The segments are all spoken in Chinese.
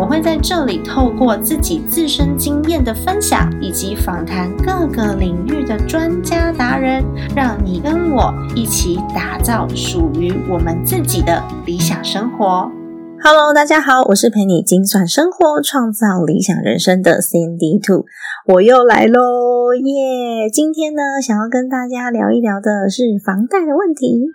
我会在这里透过自己自身经验的分享，以及访谈各个领域的专家达人，让你跟我一起打造属于我们自己的理想生活。Hello，大家好，我是陪你精算生活、创造理想人生的 Sandy Two，我又来喽耶！今天呢，想要跟大家聊一聊的是房贷的问题。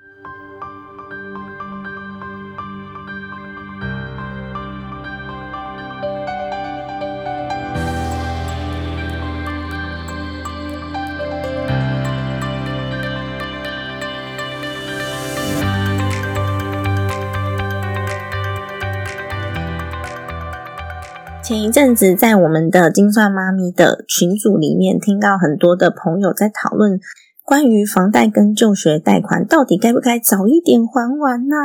前一阵子，在我们的精算妈咪的群组里面，听到很多的朋友在讨论关于房贷跟就学贷款到底该不该早一点还完呐？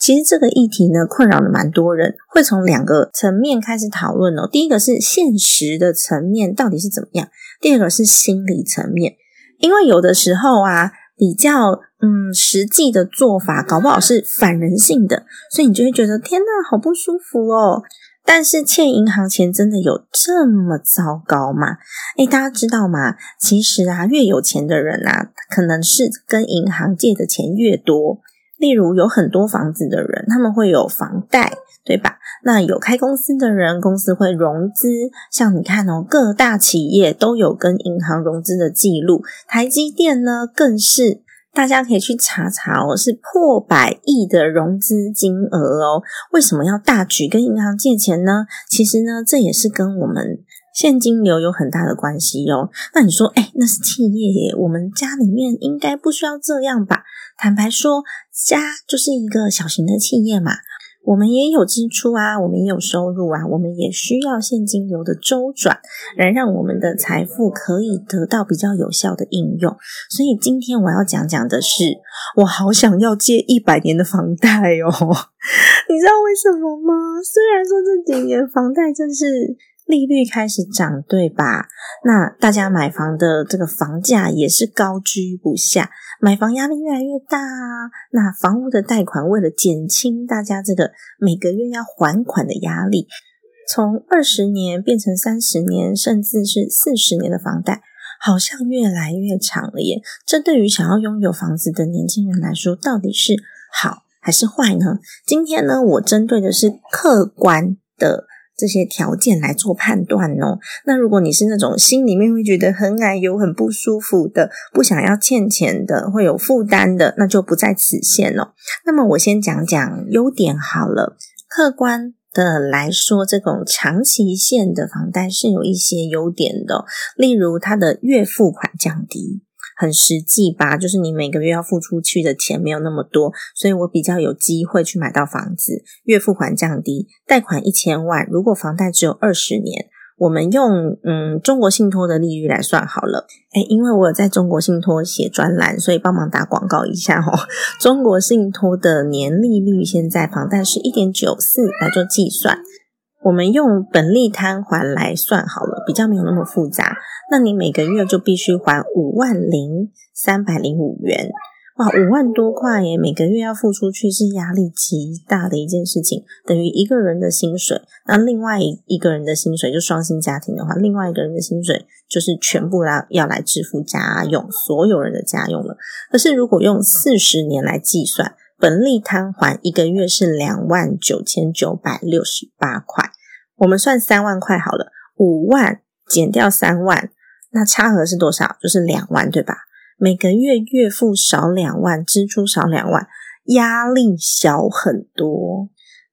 其实这个议题呢，困扰了蛮多人，会从两个层面开始讨论哦。第一个是现实的层面到底是怎么样，第二个是心理层面，因为有的时候啊，比较嗯实际的做法，搞不好是反人性的，所以你就会觉得天呐，好不舒服哦。但是欠银行钱真的有这么糟糕吗？诶大家知道吗？其实啊，越有钱的人啊，可能是跟银行借的钱越多。例如，有很多房子的人，他们会有房贷，对吧？那有开公司的人，公司会融资。像你看哦，各大企业都有跟银行融资的记录。台积电呢，更是。大家可以去查查哦，是破百亿的融资金额哦。为什么要大举跟银行借钱呢？其实呢，这也是跟我们现金流有很大的关系哦。那你说，哎，那是企业耶，我们家里面应该不需要这样吧？坦白说，家就是一个小型的企业嘛。我们也有支出啊，我们也有收入啊，我们也需要现金流的周转，来让我们的财富可以得到比较有效的应用。所以今天我要讲讲的是，我好想要借一百年的房贷哦，你知道为什么吗？虽然说这几年房贷真是。利率开始涨，对吧？那大家买房的这个房价也是高居不下，买房压力越来越大。那房屋的贷款为了减轻大家这个每个月要还款的压力，从二十年变成三十年，甚至是四十年的房贷，好像越来越长了耶。这对于想要拥有房子的年轻人来说，到底是好还是坏呢？今天呢，我针对的是客观的。这些条件来做判断哦。那如果你是那种心里面会觉得很矮油、很不舒服的，不想要欠钱的，会有负担的，那就不在此限哦。那么我先讲讲优点好了。客观的来说，这种长期限的房贷是有一些优点的，例如它的月付款降低。很实际吧，就是你每个月要付出去的钱没有那么多，所以我比较有机会去买到房子。月付款降低，贷款一千万，如果房贷只有二十年，我们用嗯中国信托的利率来算好了。诶因为我有在中国信托写专栏，所以帮忙打广告一下哦。中国信托的年利率现在房贷是一点九四来做计算。我们用本利摊还来算好了，比较没有那么复杂。那你每个月就必须还五万零三百零五元，哇，五万多块耶！每个月要付出去是压力极大的一件事情，等于一个人的薪水。那另外一个人的薪水，就双薪家庭的话，另外一个人的薪水就是全部来要来支付家用，所有人的家用了。可是如果用四十年来计算。本利摊还一个月是两万九千九百六十八块，我们算三万块好了，五万减掉三万，那差额是多少？就是两万，对吧？每个月月付少两万，支出少两万，压力小很多。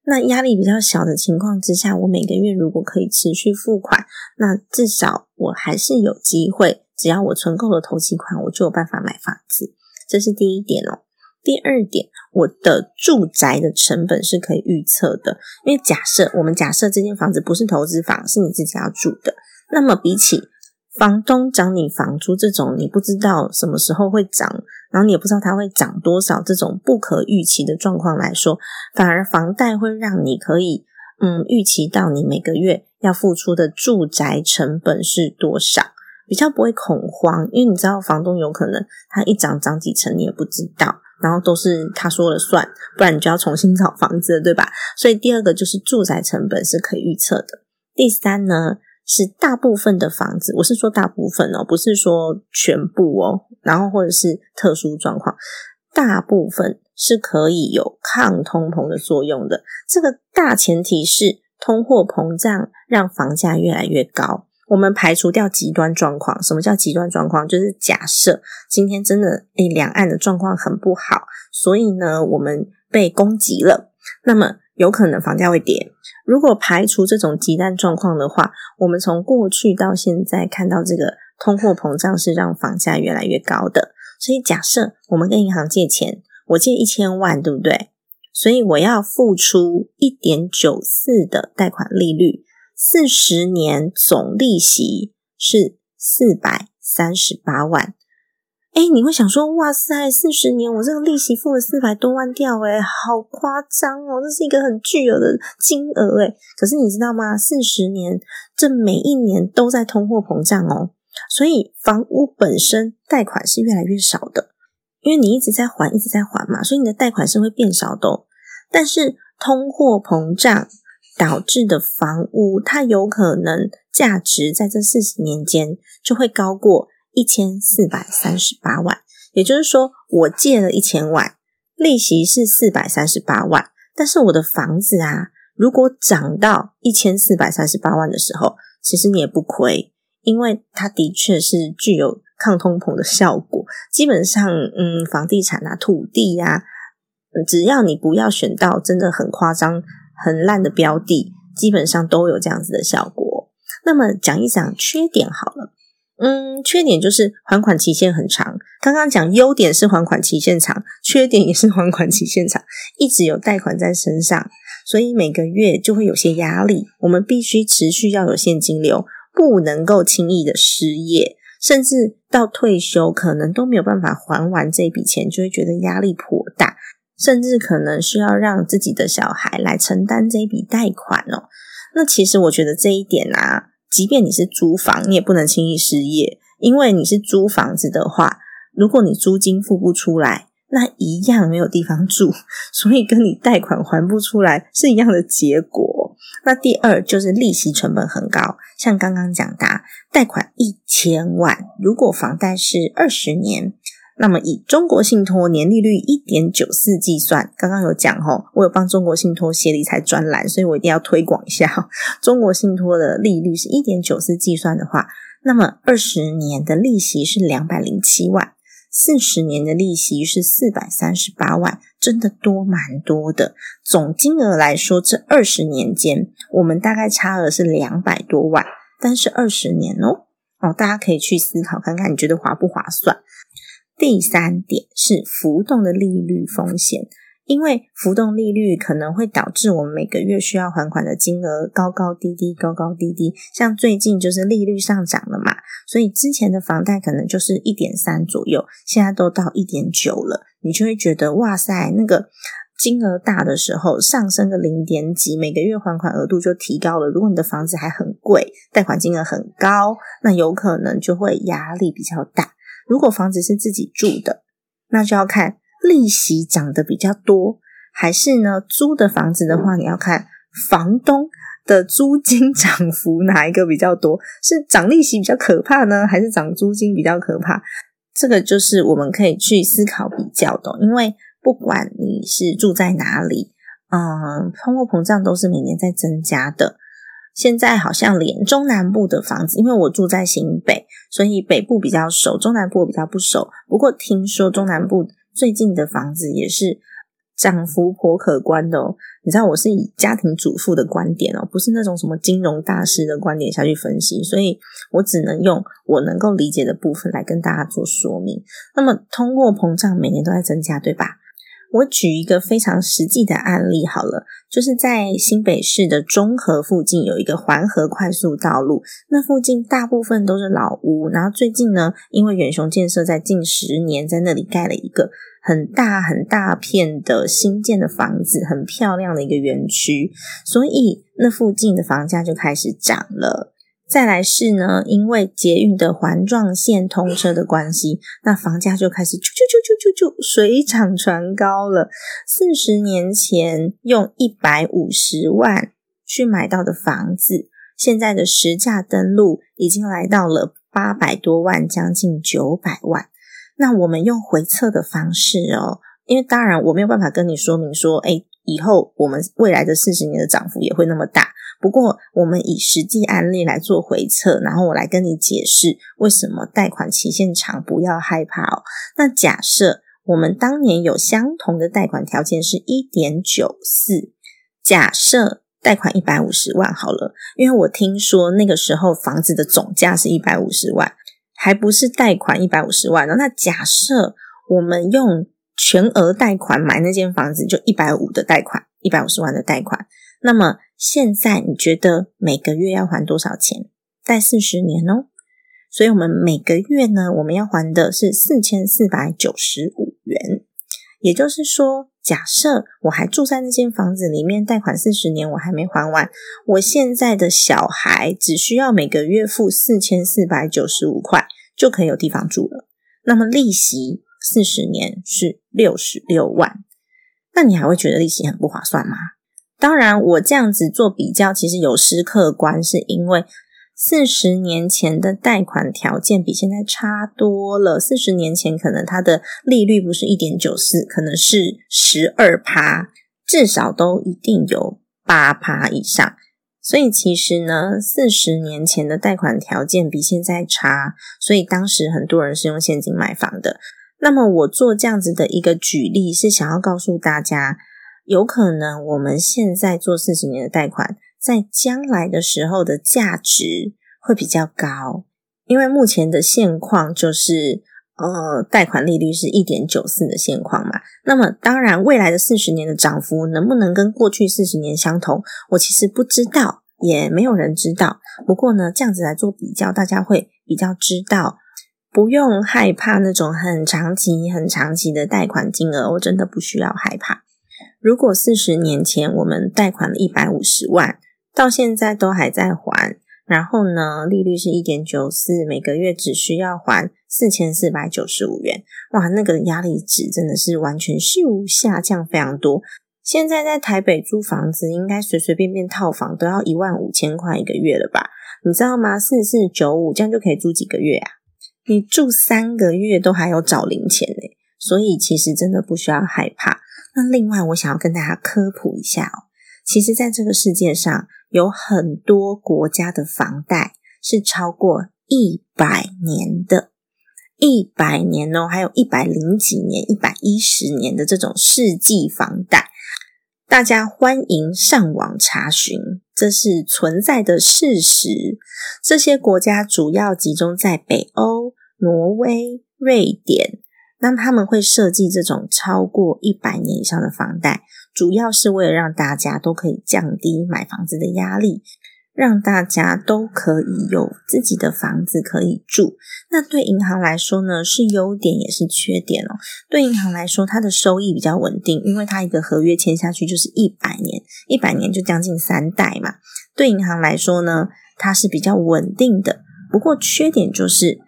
那压力比较小的情况之下，我每个月如果可以持续付款，那至少我还是有机会，只要我存够了头期款，我就有办法买房子。这是第一点哦。第二点，我的住宅的成本是可以预测的，因为假设我们假设这间房子不是投资房，是你自己要住的，那么比起房东涨你房租这种，你不知道什么时候会涨，然后你也不知道它会涨多少，这种不可预期的状况来说，反而房贷会让你可以嗯预期到你每个月要付出的住宅成本是多少，比较不会恐慌，因为你知道房东有可能他一涨涨几成你也不知道，然后都是他说了算，不然你就要重新找房子，对吧？所以第二个就是住宅成本是可以预测的。第三呢？是大部分的房子，我是说大部分哦，不是说全部哦。然后或者是特殊状况，大部分是可以有抗通膨的作用的。这个大前提是通货膨胀让房价越来越高。我们排除掉极端状况，什么叫极端状况？就是假设今天真的诶两岸的状况很不好，所以呢我们被攻击了，那么。有可能房价会跌。如果排除这种极端状况的话，我们从过去到现在看到这个通货膨胀是让房价越来越高的。所以假设我们跟银行借钱，我借一千万，对不对？所以我要付出一点九四的贷款利率，四十年总利息是四百三十八万。哎，你会想说，哇塞，四十年我这个利息付了四百多万掉，哎，好夸张哦，这是一个很巨额的金额，哎。可是你知道吗？四十年，这每一年都在通货膨胀哦，所以房屋本身贷款是越来越少的，因为你一直在还，一直在还嘛，所以你的贷款是会变少的。但是通货膨胀导致的房屋，它有可能价值在这四十年间就会高过。一千四百三十八万，也就是说，我借了一千万，利息是四百三十八万。但是我的房子啊，如果涨到一千四百三十八万的时候，其实你也不亏，因为它的确是具有抗通膨的效果。基本上，嗯，房地产啊、土地呀，只要你不要选到真的很夸张、很烂的标的，基本上都有这样子的效果。那么讲一讲缺点好了。嗯，缺点就是还款期限很长。刚刚讲优点是还款期限长，缺点也是还款期限长，一直有贷款在身上，所以每个月就会有些压力。我们必须持续要有现金流，不能够轻易的失业，甚至到退休可能都没有办法还完这笔钱，就会觉得压力颇，甚至可能需要让自己的小孩来承担这一笔贷款哦。那其实我觉得这一点啊。即便你是租房，你也不能轻易失业，因为你是租房子的话，如果你租金付不出来，那一样没有地方住，所以跟你贷款还不出来是一样的结果。那第二就是利息成本很高，像刚刚讲的，贷款一千万，如果房贷是二十年。那么以中国信托年利率一点九四计算，刚刚有讲吼，我有帮中国信托写理财专栏，所以我一定要推广一下。中国信托的利率是一点九四计算的话，那么二十年的利息是两百零七万，四十年的利息是四百三十八万，真的多蛮多的。总金额来说，这二十年间我们大概差额是两百多万，但是二十年哦哦，大家可以去思考看看，你觉得划不划算？第三点是浮动的利率风险，因为浮动利率可能会导致我们每个月需要还款的金额高高低低，高高低低。像最近就是利率上涨了嘛，所以之前的房贷可能就是一点三左右，现在都到一点九了，你就会觉得哇塞，那个金额大的时候上升个零点几，每个月还款额度就提高了。如果你的房子还很贵，贷款金额很高，那有可能就会压力比较大。如果房子是自己住的，那就要看利息涨得比较多，还是呢租的房子的话，你要看房东的租金涨幅哪一个比较多？是涨利息比较可怕呢，还是涨租金比较可怕？这个就是我们可以去思考比较的，因为不管你是住在哪里，嗯，通货膨胀都是每年在增加的。现在好像连中南部的房子，因为我住在新北，所以北部比较熟，中南部比较不熟。不过听说中南部最近的房子也是涨幅颇可观的哦。你知道我是以家庭主妇的观点哦，不是那种什么金融大师的观点下去分析，所以我只能用我能够理解的部分来跟大家做说明。那么通货膨胀每年都在增加，对吧？我举一个非常实际的案例好了，就是在新北市的中和附近有一个环河快速道路，那附近大部分都是老屋，然后最近呢，因为远雄建设在近十年在那里盖了一个很大很大片的新建的房子，很漂亮的一个园区，所以那附近的房价就开始涨了。再来是呢，因为捷运的环状线通车的关系，那房价就开始啾啾啾啾啾啾水涨船高了。四十年前用一百五十万去买到的房子，现在的实价登录已经来到了八百多万，将近九百万。那我们用回测的方式哦，因为当然我没有办法跟你说明说，哎，以后我们未来的四十年的涨幅也会那么大。不过，我们以实际案例来做回测，然后我来跟你解释为什么贷款期限长不要害怕哦。那假设我们当年有相同的贷款条件是一点九四，假设贷款一百五十万好了，因为我听说那个时候房子的总价是一百五十万，还不是贷款一百五十万呢。那假设我们用全额贷款买那间房子，就一百五的贷款，一百五十万的贷款，那么。现在你觉得每个月要还多少钱？贷四十年哦，所以我们每个月呢，我们要还的是四千四百九十五元。也就是说，假设我还住在那间房子里面，贷款四十年我还没还完，我现在的小孩只需要每个月付四千四百九十五块就可以有地方住了。那么利息四十年是六十六万，那你还会觉得利息很不划算吗？当然，我这样子做比较，其实有失客观，是因为四十年前的贷款条件比现在差多了。四十年前可能它的利率不是一点九四，可能是十二趴，至少都一定有八趴以上。所以其实呢，四十年前的贷款条件比现在差，所以当时很多人是用现金买房的。那么我做这样子的一个举例，是想要告诉大家。有可能我们现在做四十年的贷款，在将来的时候的价值会比较高，因为目前的现况就是呃贷款利率是一点九四的现况嘛。那么当然，未来的四十年的涨幅能不能跟过去四十年相同，我其实不知道，也没有人知道。不过呢，这样子来做比较，大家会比较知道，不用害怕那种很长期、很长期的贷款金额，我真的不需要害怕。如果四十年前我们贷款了一百五十万，到现在都还在还，然后呢，利率是一点九四，每个月只需要还四千四百九十五元，哇，那个压力值真的是完全咻下降非常多。现在在台北租房子，应该随随便便套房都要一万五千块一个月了吧？你知道吗？四四九五这样就可以租几个月啊？你住三个月都还有找零钱呢，所以其实真的不需要害怕。那另外，我想要跟大家科普一下哦，其实，在这个世界上，有很多国家的房贷是超过一百年的，一百年哦，还有一百零几年、一百一十年的这种世纪房贷，大家欢迎上网查询，这是存在的事实。这些国家主要集中在北欧、挪威、瑞典。那他们会设计这种超过一百年以上的房贷，主要是为了让大家都可以降低买房子的压力，让大家都可以有自己的房子可以住。那对银行来说呢，是优点也是缺点哦。对银行来说，它的收益比较稳定，因为它一个合约签下去就是一百年，一百年就将近三代嘛。对银行来说呢，它是比较稳定的。不过缺点就是。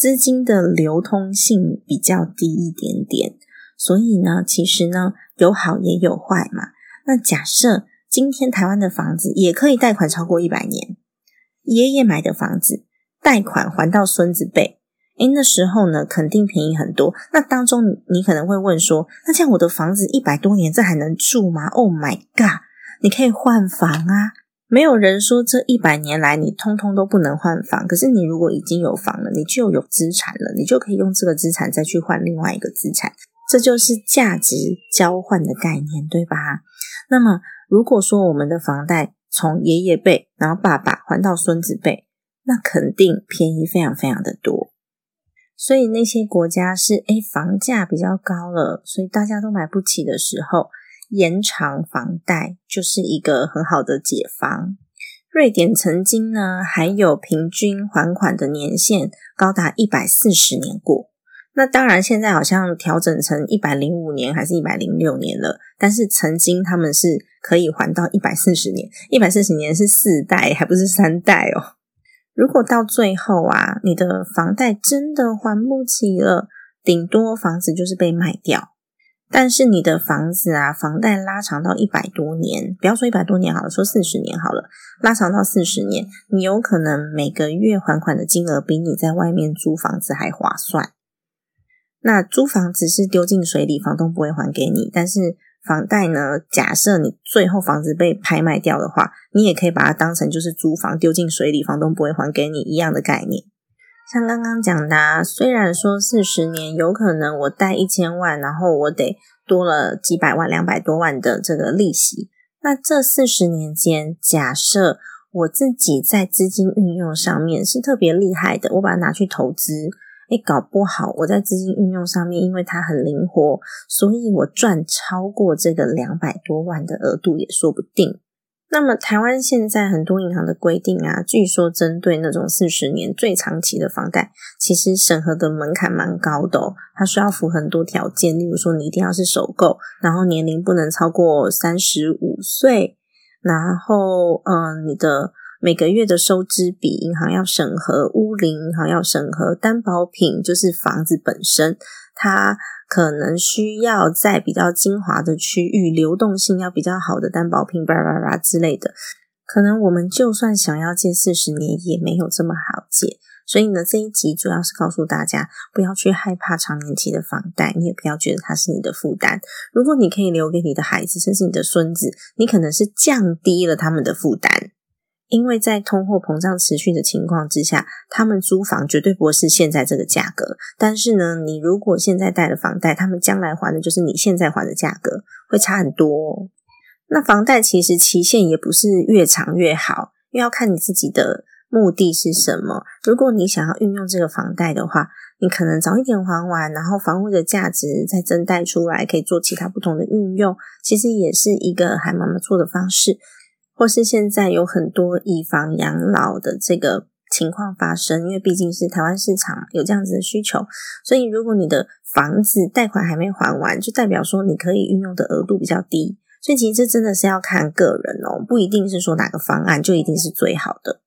资金的流通性比较低一点点，所以呢，其实呢有好也有坏嘛。那假设今天台湾的房子也可以贷款超过一百年，爷爷买的房子贷款还到孙子辈，诶，那时候呢肯定便宜很多。那当中你可能会问说，那像我的房子一百多年，这还能住吗？Oh my god！你可以换房啊。没有人说这一百年来你通通都不能换房，可是你如果已经有房了，你就有资产了，你就可以用这个资产再去换另外一个资产，这就是价值交换的概念，对吧？那么如果说我们的房贷从爷爷辈，然后爸爸还到孙子辈，那肯定便宜非常非常的多。所以那些国家是诶房价比较高了，所以大家都买不起的时候，延长房贷就是一个很好的解方。瑞典曾经呢还有平均还款的年限高达一百四十年过，那当然现在好像调整成一百零五年还是一百零六年了，但是曾经他们是可以还到一百四十年，一百四十年是四代还不是三代哦。如果到最后啊，你的房贷真的还不起了，顶多房子就是被卖掉。但是你的房子啊，房贷拉长到一百多年，不要说一百多年好了，说四十年好了，拉长到四十年，你有可能每个月还款的金额比你在外面租房子还划算。那租房子是丢进水里，房东不会还给你，但是。房贷呢？假设你最后房子被拍卖掉的话，你也可以把它当成就是租房丢进水里，房东不会还给你一样的概念。像刚刚讲的，虽然说四十年有可能我贷一千万，然后我得多了几百万、两百多万的这个利息。那这四十年间，假设我自己在资金运用上面是特别厉害的，我把它拿去投资。哎，搞不好我在资金运用上面，因为它很灵活，所以我赚超过这个两百多万的额度也说不定。那么台湾现在很多银行的规定啊，据说针对那种四十年最长期的房贷，其实审核的门槛蛮高的，它需要符合很多条件，例如说你一定要是首购，然后年龄不能超过三十五岁，然后嗯，你的。每个月的收支比银行要审核，屋龄银行要审核，担保品就是房子本身，它可能需要在比较精华的区域，流动性要比较好的担保品，叭叭叭之类的。可能我们就算想要借四十年，也没有这么好借。所以呢，这一集主要是告诉大家，不要去害怕长年期的房贷，你也不要觉得它是你的负担。如果你可以留给你的孩子，甚至你的孙子，你可能是降低了他们的负担。因为在通货膨胀持续的情况之下，他们租房绝对不会是现在这个价格。但是呢，你如果现在贷了房贷，他们将来还的就是你现在还的价格，会差很多。那房贷其实期限也不是越长越好，因为要看你自己的目的是什么。如果你想要运用这个房贷的话，你可能早一点还完，然后房屋的价值再增贷出来，可以做其他不同的运用，其实也是一个还蛮不错的方式。或是现在有很多以房养老的这个情况发生，因为毕竟是台湾市场有这样子的需求，所以如果你的房子贷款还没还完，就代表说你可以运用的额度比较低。所以其实这真的是要看个人哦，不一定是说哪个方案就一定是最好的。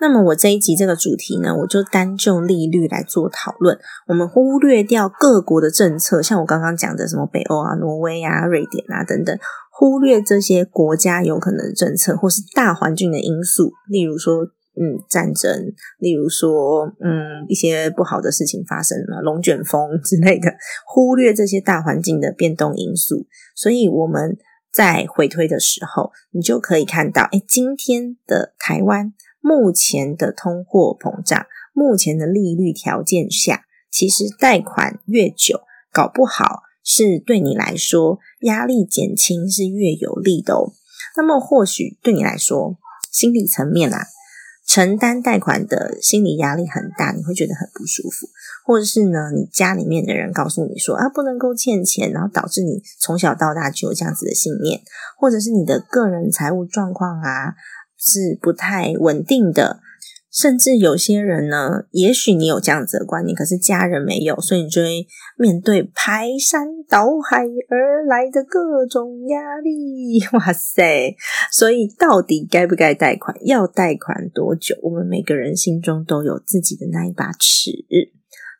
那么我这一集这个主题呢，我就单就利率来做讨论，我们忽略掉各国的政策，像我刚刚讲的什么北欧啊、挪威啊、瑞典啊等等。忽略这些国家有可能的政策，或是大环境的因素，例如说，嗯，战争，例如说，嗯，一些不好的事情发生了，龙卷风之类的。忽略这些大环境的变动因素，所以我们在回推的时候，你就可以看到，哎，今天的台湾目前的通货膨胀，目前的利率条件下，其实贷款越久，搞不好。是对你来说压力减轻是越有利的哦。那么或许对你来说，心理层面啊，承担贷款的心理压力很大，你会觉得很不舒服。或者是呢，你家里面的人告诉你说啊，不能够欠钱，然后导致你从小到大就有这样子的信念，或者是你的个人财务状况啊是不太稳定的。甚至有些人呢，也许你有这样子的观念，可是家人没有，所以你就会面对排山倒海而来的各种压力。哇塞！所以到底该不该贷款？要贷款多久？我们每个人心中都有自己的那一把尺，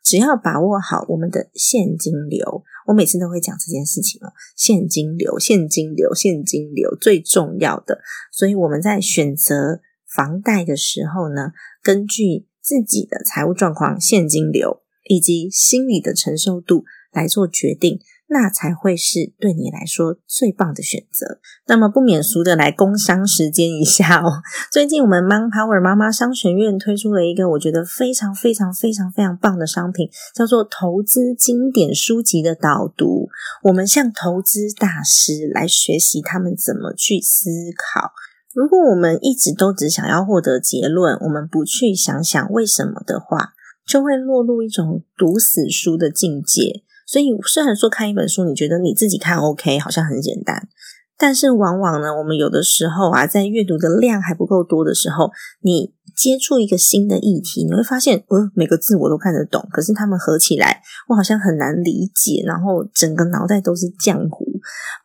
只要把握好我们的现金流。我每次都会讲这件事情哦，现金流，现金流，现金流最重要的。所以我们在选择。房贷的时候呢，根据自己的财务状况、现金流以及心理的承受度来做决定，那才会是对你来说最棒的选择。那么不免俗的来工商时间一下哦。最近我们 Manpower 妈妈商学院推出了一个我觉得非常非常非常非常棒的商品，叫做投资经典书籍的导读。我们向投资大师来学习他们怎么去思考。如果我们一直都只想要获得结论，我们不去想想为什么的话，就会落入一种读死书的境界。所以，虽然说看一本书，你觉得你自己看 OK，好像很简单，但是往往呢，我们有的时候啊，在阅读的量还不够多的时候，你接触一个新的议题，你会发现，呃，每个字我都看得懂，可是他们合起来，我好像很难理解，然后整个脑袋都是浆糊，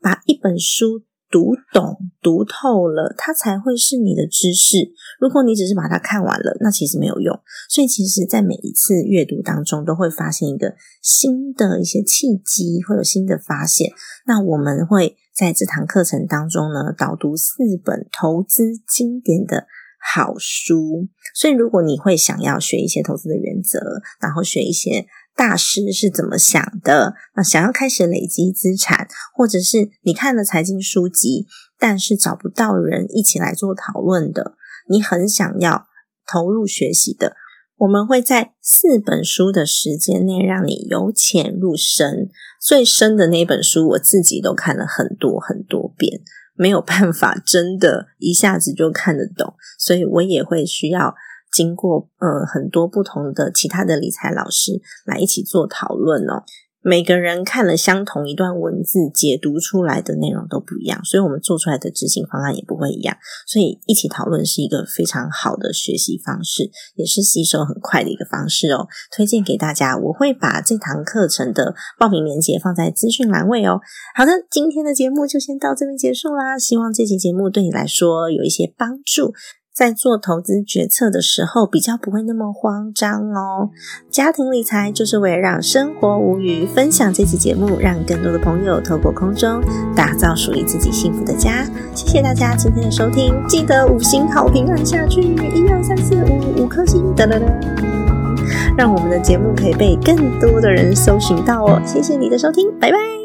把一本书。读懂、读透了，它才会是你的知识。如果你只是把它看完了，那其实没有用。所以，其实，在每一次阅读当中，都会发现一个新的一些契机，会有新的发现。那我们会在这堂课程当中呢，导读四本投资经典的好书。所以，如果你会想要学一些投资的原则，然后学一些。大师是怎么想的？那想要开始累积资产，或者是你看了财经书籍，但是找不到人一起来做讨论的，你很想要投入学习的，我们会在四本书的时间内让你由浅入深。最深的那本书，我自己都看了很多很多遍，没有办法真的一下子就看得懂，所以我也会需要。经过呃很多不同的其他的理财老师来一起做讨论哦，每个人看了相同一段文字，解读出来的内容都不一样，所以我们做出来的执行方案也不会一样。所以一起讨论是一个非常好的学习方式，也是吸收很快的一个方式哦。推荐给大家，我会把这堂课程的报名链接放在资讯栏位哦。好的，今天的节目就先到这边结束啦。希望这期节目对你来说有一些帮助。在做投资决策的时候，比较不会那么慌张哦。家庭理财就是为了让生活无虞。分享这期节目，让更多的朋友透过空中打造属于自己幸福的家。谢谢大家今天的收听，记得五星好评按下去，一二三四五五颗星，噔噔噔，让我们的节目可以被更多的人搜寻到哦。谢谢你的收听，拜拜。